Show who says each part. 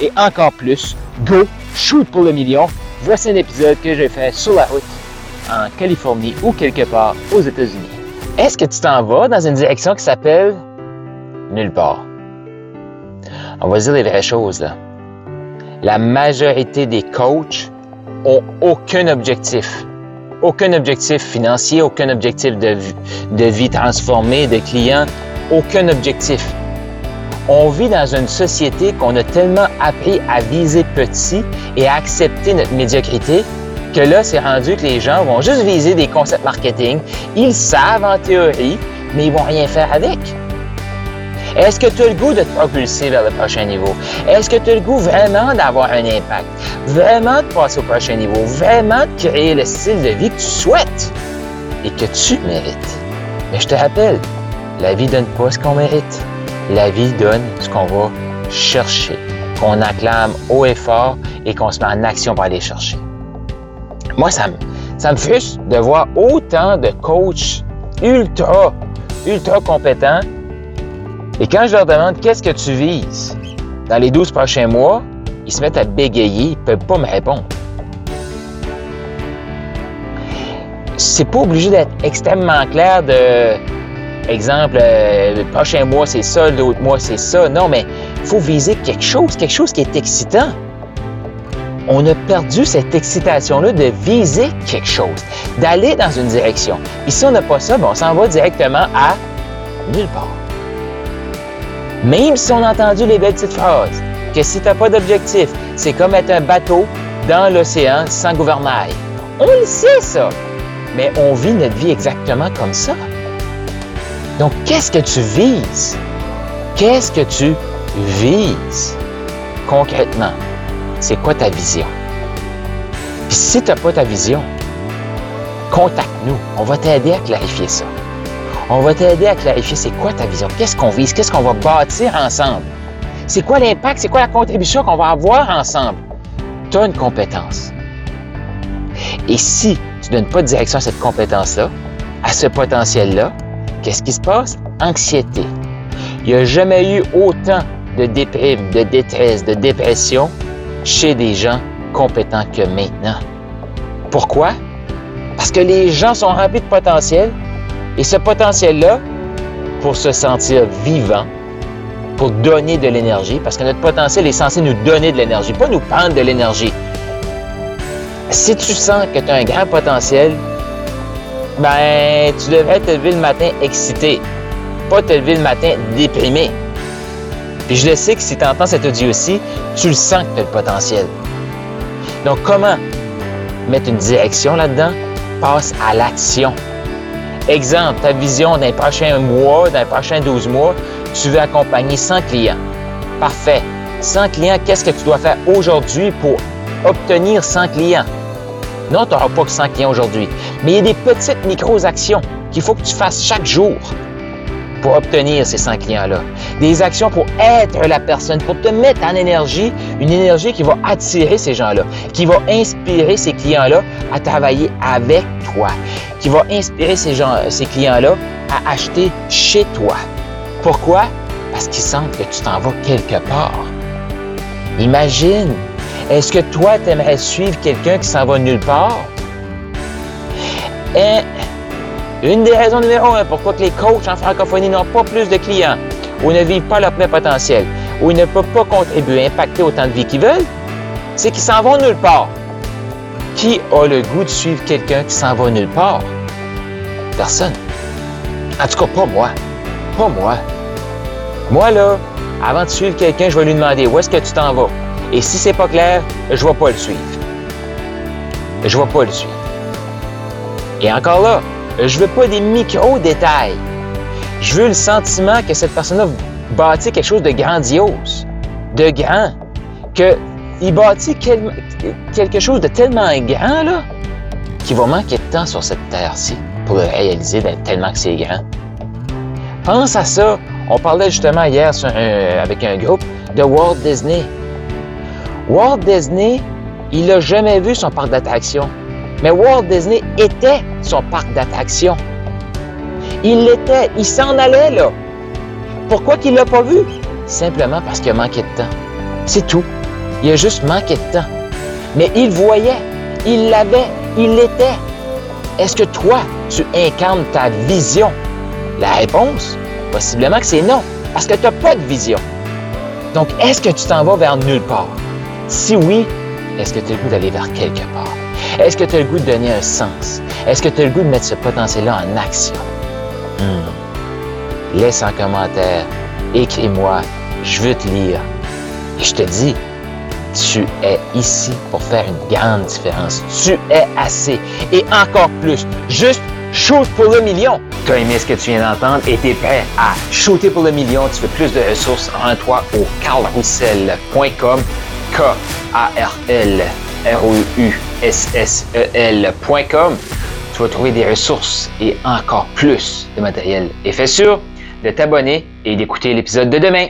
Speaker 1: et encore plus, go, shoot pour le million. Voici un épisode que j'ai fait sur la route en Californie ou quelque part aux États-Unis. Est-ce que tu t'en vas dans une direction qui s'appelle nulle part? On va dire les vraies choses là. La majorité des coachs ont aucun objectif. Aucun objectif financier, aucun objectif de, de vie transformée, de clients, aucun objectif on vit dans une société qu'on a tellement appris à viser petit et à accepter notre médiocrité que là, c'est rendu que les gens vont juste viser des concepts marketing. Ils savent en théorie, mais ils vont rien faire avec. Est-ce que tu as le goût de te propulser vers le prochain niveau? Est-ce que tu as le goût vraiment d'avoir un impact? Vraiment de passer au prochain niveau? Vraiment de créer le style de vie que tu souhaites et que tu mérites? Mais je te rappelle, la vie donne pas ce qu'on mérite la vie donne ce qu'on va chercher, qu'on acclame haut et fort et qu'on se met en action pour aller chercher. Moi, ça me, ça me de voir autant de coachs ultra, ultra compétents. Et quand je leur demande qu'est-ce que tu vises? Dans les 12 prochains mois, ils se mettent à bégayer, ils ne peuvent pas me répondre. C'est pas obligé d'être extrêmement clair de Exemple, euh, le prochain mois c'est ça, l'autre mois c'est ça. Non, mais il faut viser quelque chose, quelque chose qui est excitant. On a perdu cette excitation-là de viser quelque chose, d'aller dans une direction. Et si on n'a pas ça, on s'en va directement à nulle part. Même si on a entendu les belles petites phrases, que si tu n'as pas d'objectif, c'est comme être un bateau dans l'océan sans gouvernail. On le sait, ça. Mais on vit notre vie exactement comme ça. Donc, qu'est-ce que tu vises? Qu'est-ce que tu vises concrètement? C'est quoi ta vision? Puis si tu n'as pas ta vision, contacte-nous. On va t'aider à clarifier ça. On va t'aider à clarifier c'est quoi ta vision, qu'est-ce qu'on vise, qu'est-ce qu'on va bâtir ensemble? C'est quoi l'impact, c'est quoi la contribution qu'on va avoir ensemble? Tu as une compétence. Et si tu ne donnes pas de direction à cette compétence-là, à ce potentiel-là, Qu'est-ce qui se passe? Anxiété. Il n'y a jamais eu autant de déprime, de détresse, de dépression chez des gens compétents que maintenant. Pourquoi? Parce que les gens sont remplis de potentiel et ce potentiel-là, pour se sentir vivant, pour donner de l'énergie, parce que notre potentiel est censé nous donner de l'énergie, pas nous prendre de l'énergie. Si tu sens que tu as un grand potentiel, ben, tu devrais te lever le matin excité, pas te lever le matin déprimé. Puis je le sais que si tu entends cet audio-ci, tu le sens que tu as le potentiel. Donc, comment mettre une direction là-dedans? Passe à l'action. Exemple, ta vision d'un prochain mois, d'un prochain 12 mois, tu veux accompagner 100 clients. Parfait. 100 clients, qu'est-ce que tu dois faire aujourd'hui pour obtenir 100 clients? Non, tu n'auras pas que 100 clients aujourd'hui. Mais il y a des petites micro-actions qu'il faut que tu fasses chaque jour pour obtenir ces 100 clients-là. Des actions pour être la personne, pour te mettre en énergie, une énergie qui va attirer ces gens-là, qui va inspirer ces clients-là à travailler avec toi, qui va inspirer ces, gens, ces clients-là à acheter chez toi. Pourquoi? Parce qu'ils sentent que tu t'en vas quelque part. Imagine est-ce que toi, tu aimerais suivre quelqu'un qui s'en va nulle part? Une des raisons numéro un pourquoi les coachs en francophonie n'ont pas plus de clients ou ne vivent pas leur plein potentiel ou ils ne peuvent pas contribuer, impacter autant de vie qu'ils veulent, c'est qu'ils s'en vont nulle part. Qui a le goût de suivre quelqu'un qui s'en va nulle part? Personne. En tout cas, pas moi. Pas moi. Moi, là, avant de suivre quelqu'un, je vais lui demander où est-ce que tu t'en vas? Et si c'est pas clair, je vais pas le suivre. Je vais pas le suivre. Et encore là, je veux pas des micro-détails. Je veux le sentiment que cette personne-là bâtit quelque chose de grandiose, de grand, qu'il bâtit quelque chose de tellement grand, là, qu'il va manquer de temps sur cette terre-ci pour le réaliser tellement que c'est grand. Pense à ça. On parlait justement hier avec un groupe de Walt Disney. Walt Disney, il n'a jamais vu son parc d'attractions. Mais Walt Disney était son parc d'attractions. Il l'était, il s'en allait là. Pourquoi qu'il ne l'a pas vu? Simplement parce qu'il a manqué de temps. C'est tout. Il a juste manqué de temps. Mais il voyait, il l'avait, il l'était. Est-ce que toi, tu incarnes ta vision? La réponse, possiblement que c'est non, parce que tu n'as pas de vision. Donc, est-ce que tu t'en vas vers nulle part? Si oui, est-ce que tu as le goût d'aller vers quelque part? Est-ce que tu as le goût de donner un sens? Est-ce que tu as le goût de mettre ce potentiel-là en action? Hmm. Laisse un commentaire, écris-moi, je veux te lire. Et je te dis, tu es ici pour faire une grande différence. Tu es assez. Et encore plus, juste shoot pour le million. Tu as aimé ce que tu viens d'entendre et tu es prêt à shooter pour le million. Tu veux plus de ressources en toi au carlroussel.com. K-A-R-L R-O-U-S-S-E-L.com. Tu vas trouver des ressources et encore plus de matériel. Et fais sûr de t'abonner et d'écouter l'épisode de demain.